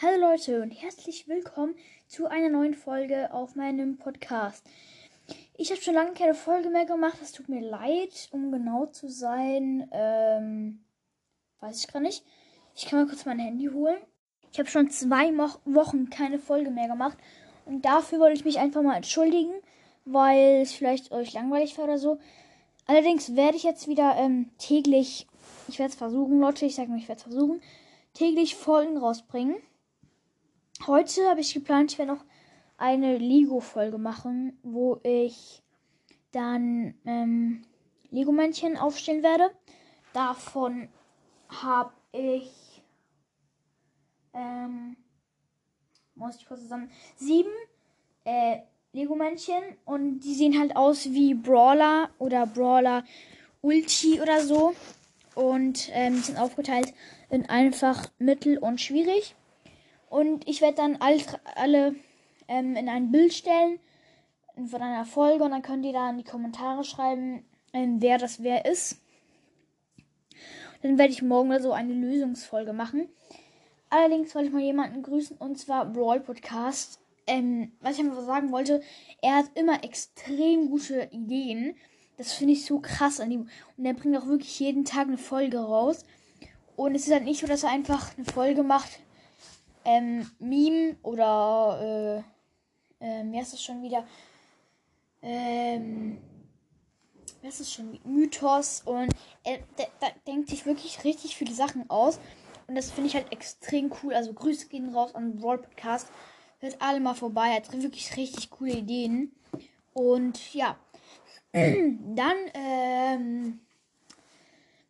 Hallo Leute und herzlich willkommen zu einer neuen Folge auf meinem Podcast. Ich habe schon lange keine Folge mehr gemacht, das tut mir leid, um genau zu sein. Ähm, weiß ich gar nicht. Ich kann mal kurz mein Handy holen. Ich habe schon zwei Mo Wochen keine Folge mehr gemacht und dafür wollte ich mich einfach mal entschuldigen, weil es vielleicht euch langweilig war oder so. Allerdings werde ich jetzt wieder ähm, täglich, ich werde es versuchen, Leute, ich sage mal, ich werde es versuchen, täglich Folgen rausbringen. Heute habe ich geplant, ich werde noch eine Lego-Folge machen, wo ich dann ähm, Lego-Männchen aufstellen werde. Davon habe ich, ähm, muss ich kurz zusammen, sieben äh, Lego-Männchen und die sehen halt aus wie Brawler oder Brawler Ulti oder so. Und ähm, sind aufgeteilt in einfach, mittel und schwierig. Und ich werde dann all, alle ähm, in ein Bild stellen von einer Folge und dann könnt ihr da in die Kommentare schreiben, ähm, wer das wer ist. Dann werde ich morgen so eine Lösungsfolge machen. Allerdings wollte ich mal jemanden grüßen und zwar Brawl Podcast. Ähm, was ich einfach sagen wollte, er hat immer extrem gute Ideen. Das finde ich so krass an ihm. Und er bringt auch wirklich jeden Tag eine Folge raus. Und es ist halt nicht so, dass er einfach eine Folge macht, ähm, Meme oder, äh, äh, wie heißt das schon wieder? Ähm, wie heißt das schon? Mythos. Und er denkt sich wirklich richtig viele Sachen aus. Und das finde ich halt extrem cool. Also Grüße gehen raus an Brawl Podcast. Hört alle mal vorbei. Er hat wirklich richtig coole Ideen. Und ja. Dann, ähm,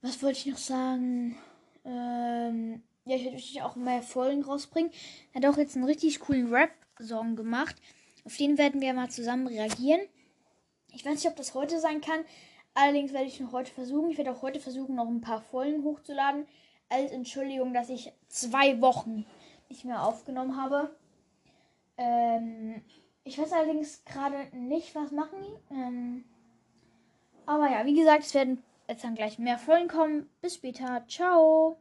was wollte ich noch sagen? Ähm, ja, ich werde natürlich auch mehr Folgen rausbringen. Er hat auch jetzt einen richtig coolen Rap-Song gemacht. Auf den werden wir mal zusammen reagieren. Ich weiß nicht, ob das heute sein kann. Allerdings werde ich noch heute versuchen. Ich werde auch heute versuchen, noch ein paar Folgen hochzuladen. Als Entschuldigung, dass ich zwei Wochen nicht mehr aufgenommen habe. Ähm, ich weiß allerdings gerade nicht, was machen. Ähm, aber ja, wie gesagt, es werden jetzt dann gleich mehr Folgen kommen. Bis später. Ciao.